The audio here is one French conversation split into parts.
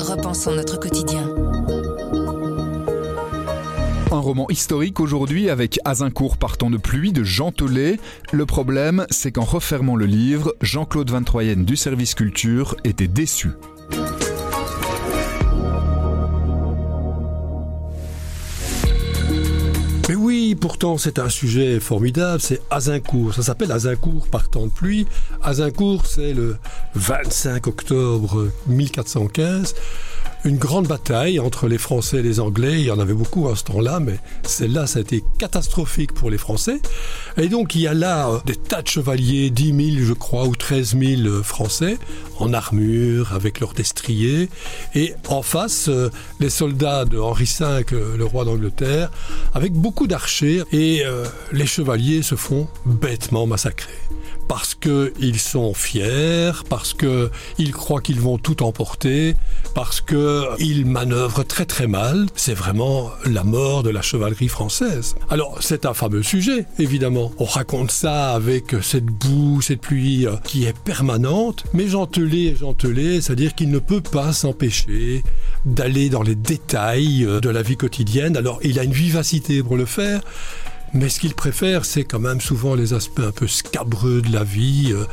repensons notre quotidien. Un roman historique aujourd'hui avec Azincourt partant de pluie de Jean Tollet. Le problème, c'est qu'en refermant le livre, Jean-Claude Van Troyen du service culture était déçu. Mais oui, pourtant c'est un sujet formidable, c'est Azincourt. Ça s'appelle Azincourt par temps de pluie. Azincourt, c'est le 25 octobre 1415 une grande bataille entre les Français et les Anglais. Il y en avait beaucoup à ce temps-là, mais celle-là, ça a été catastrophique pour les Français. Et donc, il y a là euh, des tas de chevaliers, 10 000, je crois, ou 13 000 euh, Français, en armure, avec leurs destriers. Et en face, euh, les soldats de Henri V, le roi d'Angleterre, avec beaucoup d'archers. Et les chevaliers se font bêtement massacrer parce qu'ils sont fiers, parce qu'ils croient qu'ils vont tout emporter, parce qu'ils manœuvrent très très mal. C'est vraiment la mort de la chevalerie française. Alors c'est un fameux sujet, évidemment. On raconte ça avec cette boue, cette pluie euh, qui est permanente, mais Gentelet est Gentelet, c'est-à-dire qu'il ne peut pas s'empêcher d'aller dans les détails euh, de la vie quotidienne. Alors il a une vivacité pour le faire, mais ce qu'il préfère, c'est quand même souvent les aspects un peu scabreux de la vie. Euh,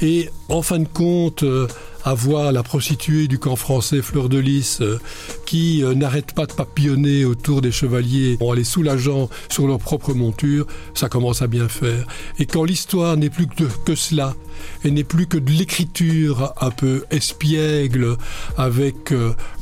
et en fin de compte, euh, avoir la prostituée du camp français Fleur de Lys euh, qui n'arrête pas de papillonner autour des chevaliers en les soulageant sur leur propre monture, ça commence à bien faire. Et quand l'histoire n'est plus que, que cela, et n'est plus que de l'écriture un peu espiègle, avec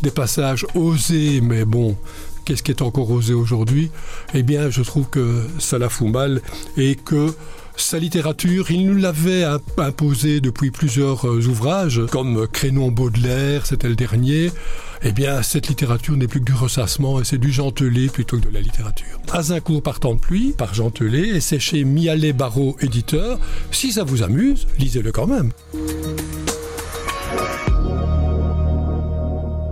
des passages osés, mais bon, qu'est-ce qui est encore osé aujourd'hui? Eh bien, je trouve que ça la fout mal et que sa littérature, il nous l'avait imposé depuis plusieurs euh, ouvrages, comme Crénon Baudelaire, c'était le dernier. Eh bien, cette littérature n'est plus que du ressassement et c'est du gentelé plutôt que de la littérature. Azincourt par temps de pluie, par gentelé, et c'est chez Mialet Barreau, éditeur. Si ça vous amuse, lisez-le quand même.